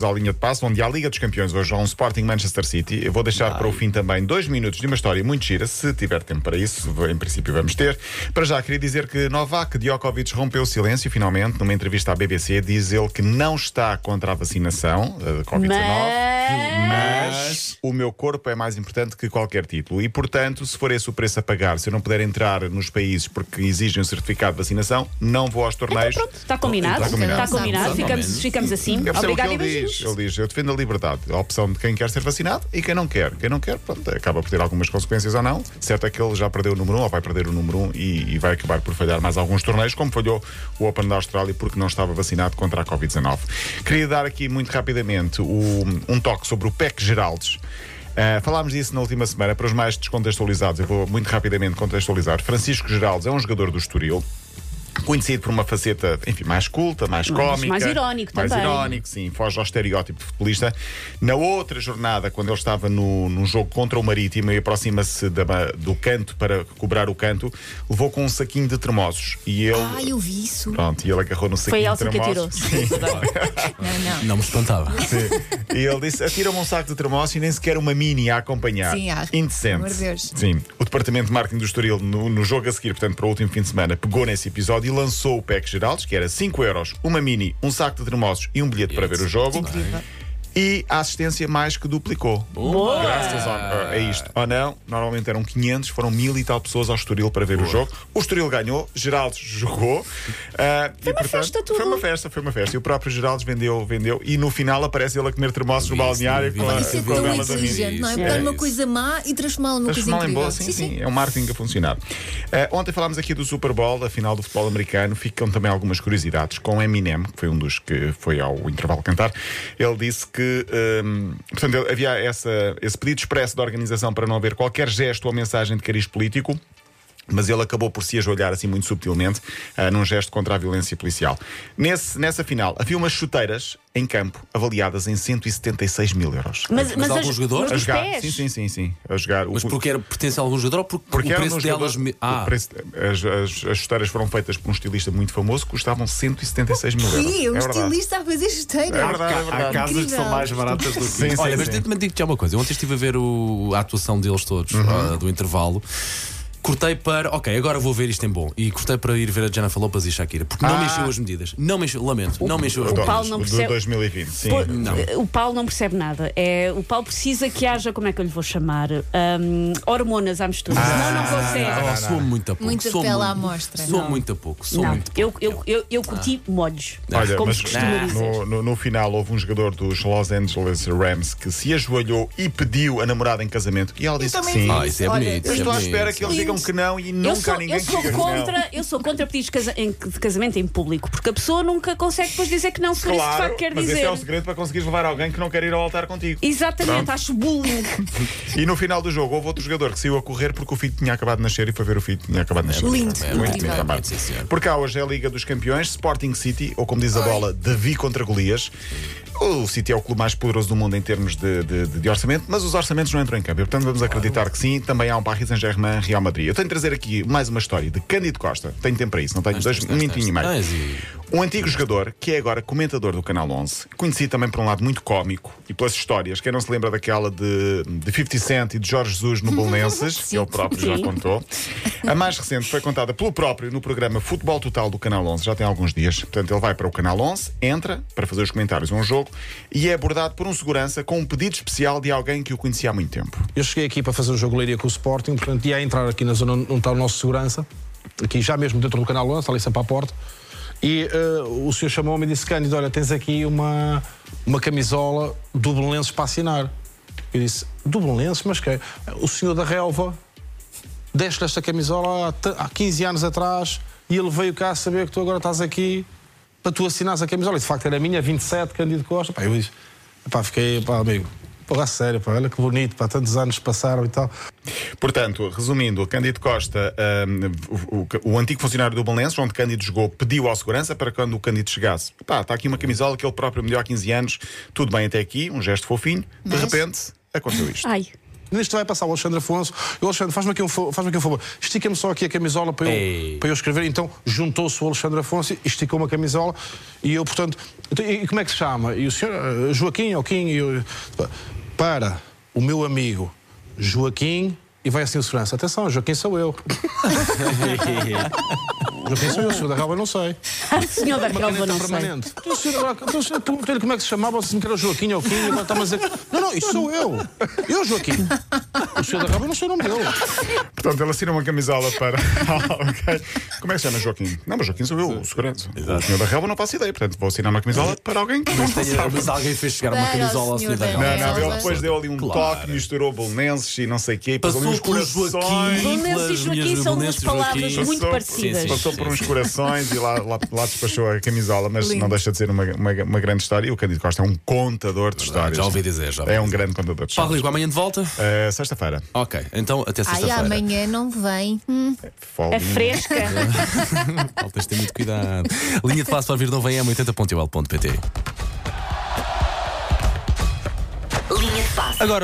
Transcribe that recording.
à linha de passo, onde há a Liga dos Campeões hoje há um Sporting Manchester City. Eu vou deixar para o fim também dois minutos de uma história muito gira, se tiver tempo para isso, em princípio vamos ter. Para já, queria dizer que Novak Djokovic rompeu o silêncio, finalmente, numa entrevista à BBC, diz ele que não está contra a vacinação uh, Covid-19, Mas... mas o meu corpo é mais importante que qualquer título. E, portanto, se for esse o preço a pagar, se eu não puder entrar nos países porque exigem um certificado de vacinação, não vou aos torneios. Pronto, está combinado. Está combinado. Está combinado. Ficamos, ficamos assim. O Obrigado ele diz. Ele diz: Eu defendo a liberdade, a opção de quem quer ser vacinado e quem não quer. Quem não quer, pronto, acaba por ter algumas consequências ou não. Certo é que ele já perdeu o número 1, um, ou vai perder o número 1 um, e, e vai acabar por falhar mais alguns torneios, como falhou o Open da Austrália porque não estava vacinado contra a Covid-19. Queria dar aqui muito rapidamente o- um toque sobre o PEC Geraldes. Uh, falámos disso na última semana, para os mais descontextualizados, eu vou muito rapidamente contextualizar. Francisco Geraldes é um jogador do Estoril. Conhecido por uma faceta, enfim, mais culta, mais Mais- cómica. mais irónico mais também. irónico, sim, foge ao estereótipo de futebolista. Na outra jornada, quando ele estava no, num jogo contra o Marítimo e aproxima-se do canto para cobrar o canto, levou com um saquinho de termosos. E ele. Ah, eu vi isso. Pronto, e ele agarrou no Foi saquinho a de Elsa que atirou. Não, não. Não me espantava. E ele disse: atira-me um saco de termossos e nem sequer uma mini a acompanhar. Sim, acho. Indecente. Deus. Sim. O departamento de marketing do Estoril, no, no jogo a seguir, portanto, para o último fim de semana, pegou nesse episódio e lançou o PEC Geraldes, que era 5 euros, uma mini, um saco de termossos e um bilhete para ver o jogo. Incrível. E a assistência mais que duplicou. Boa. Graças a, a isto. Ou não, normalmente eram 500, foram mil e tal pessoas ao Estoril para ver o jogo. O Estoril ganhou, Geraldes jogou. ah, e, uma festa tudo. Foi uma festa, foi uma festa. E o próprio Geraldes vendeu, vendeu. E no final aparece ele a comer termossos no balneário com a, isso. É tão da inteligente, não é? Pegar é uma coisa má e transformá-la numa coisa em boa, sim, sim, É um marketing a funcionar. Eh, ontem falámos aqui do Super Bowl, a final do futebol americano. Ficam também algumas curiosidades com Eminem, que foi um dos que foi ao intervalo cantar. Ele disse que, hum, portanto, ele- havia essa, esse pedido expresso da organização para não haver qualquer gesto ou mensagem de cariz político. Mas ele acabou por se ajoelhar assim muito subtilmente ah, num gesto contra a violência policial. Nesse, nessa final, havia umas chuteiras em campo avaliadas em 176 mil euros. Mas, Mas algum as- jogador? mas a dos jogar. pés. Sim, sim, sim, sim. A jogar. O- Mas porque era, pertence a algum jogador ou porque, porque o eram preço delas. me- Ah, o preço- as, as- as chuteiras foram feitas por um estilista muito famoso, custavam 176 mil euros. Sim, um é estilista a fazer esteira. É verdade, é Há verdade. casas que são Incrível. mais baratas do que Sim, sim, Olha, mas sim. também digo-te já uma coisa. Eu ontem estive a ver o- a atuação deles todos, Uhum. ah, do intervalo. Cortei para, ok, agora vou ver isto em bom. E cortei para ir ver a Jennifer Lopez e Shakira. Porque não Ah. me encheu as medidas. Não me encheu, lamento, não me encheu as o medidas. Paulo não do percebe- 2020, sim. Pô, Não. O Paulo não percebe nada. É, o Paulo precisa que haja, como é que eu lhe vou chamar? Hum, hormonas à mistura. Senão não consegue. Oh, soa muito a pouco. Muito- à amostra. Soa Não. muito a pouco. Soa Não, muito eu, pouco. eu, eu, eu curti molhos. Olha, como mas se costuma dizer. no, no, no final houve um jogador dos Los Angeles Rams que se ajoelhou e pediu a namorada em casamento e ela disse que também sim. vi. Ah, isso é Olha, bonito. Eu isso é estou à bonito. espera que eles Lindo. digam que não e Eu nunca sou, há ninguém eu sou que não. contra, eu sou contra pedidos de, casa- em- de casamento em público, porque a pessoa nunca consegue depois dizer que não, se for isso de Claro, facto quer mas dizer. esse é o segredo para conseguires levar alguém que não quer ir ao altar contigo. Exatamente, Pronto. acho bullying. E no final do jogo houve outro jogador que saiu a correr porque o filho tinha acabado de nascer e foi ver o filho que tinha acabado de nascer. Lindo, Muito incrível. bem trabalhado. Sim, senhor. Por cá hoje é a Liga dos Campeões, Sporting City, ou como diz a bola, Davi contra Golias. O City é o clube mais poderoso do mundo em termos de, de- de- orçamento, mas os orçamentos não entram em campo. Portanto, vamos acreditar que sim. Também há um Paris Saint-Germain, Real Madrid. Eu tenho de trazer aqui mais uma história de Cândido Costa. Tenho tempo para isso, não tenho dois, um minutinho e meio. Um antigo jogador que é agora comentador do Canal 11, conhecido também por um lado muito cómico e pelas histórias. Quem não se lembra daquela de, de 50 Cent e de Jorge Jesus no Bolonenses, que ele próprio já contou. A mais recente foi contada pelo próprio no programa Futebol Total do Canal 11, já tem alguns dias. Portanto, ele vai para o Canal 11, entra para fazer os comentários a um jogo e é abordado por um segurança com um pedido especial de alguém que o conhecia há muito tempo. Eu cheguei aqui para fazer o jogo Leiria com o Sporting, portanto ia entrar aqui na zona onde está o nosso segurança, aqui já mesmo dentro do canal 11, ali sempre à porta, e eh, o senhor chamou-me e disse: Cândido, olha, tens aqui uma, uma camisola do Belenenses para assinar. Eu disse: Do Belenenses? Mas que O senhor da relva deste esta camisola há, há 15 anos atrás e ele veio cá saber que tu agora estás aqui para tu assinares a camisola. E de facto era minha, 27, Cândido Costa. Pá, eu disse: pá, fiquei, pá, amigo. Pô, a sério, pá, olha que bonito, pá, tantos anos passaram e tal. Portanto, resumindo, o Cândido Costa, hum, o, o- o antigo funcionário do Belenenses, onde Cândido jogou, pediu ao segurança para quando o Cândido chegasse. Pá, está aqui uma camisola que ele próprio me deu há 15 anos, tudo bem até aqui, um gesto fofinho. De Mas- repente, aconteceu isto. Ai, Nisto vai passar o Alexandre Afonso. O Alexandre, faz-me aqui um, fa- faz-me aqui um favor. Estica-me só aqui a camisola para Ei. eu, para eu escrever. Então juntou-se o Alexandre Afonso e esticou uma camisola. E eu, portanto. e como é que se chama? E o senhor, eh, Joaquim, Joaquim. E eu, para o meu amigo Joaquim. E vai assim o segurança. Atenção, Joaquim sou eu. Joaquim sou eu, o senhor da Raba não sei. Senhor da relva, não sei. permanente. Então, o senhor agora- então, o senhor perguntou-lhe como é que se chamava, se me que era Joaquim ou Joaquim, e agora está-me a dizer. Não, não, isso sou eu. Eu, Joaquim. O senhor da Raba, eu não sei o nome dele. Portanto, ele assina uma camisola para. Ah, ok. Como é que se chama Joaquim? Não, mas Joaquim sou eu, o segurança. O senhor da relva não faço ideia, portanto vou assinar uma camisola para alguém que não Tenho- sabe. mas alguém fez chegar uma o camisola ao senhor senhor da da Relva. Não, não, Relva. ele depois deu ali um Claro. toque, misturou bolonenses e não sei o quê. e pôs ali Passou uns pelo corações. Joaquim. Belenenses e Joaquim são duas palavras muito Passou- parecidas. Por sim, uns sim. corações e lá, lá, lá despachou a camisola, mas Lindo. não deixa de ser uma, uma, uma grande história. E o Cândido Costa é um contador de histórias. já ouvi dizer, já ouvi É um dizer. grande contador de Paulo histórias. Rico, amanhã de volta? Eh, Sexta-feira. Ok, então até Ai, sexta-feira. amanhã não vem. Hum. Folguinha. É fresca. Paulo, tens de ter muito cuidado. Linha de passo para vir não vem é 80.ol.pt. Linha de passe. Agora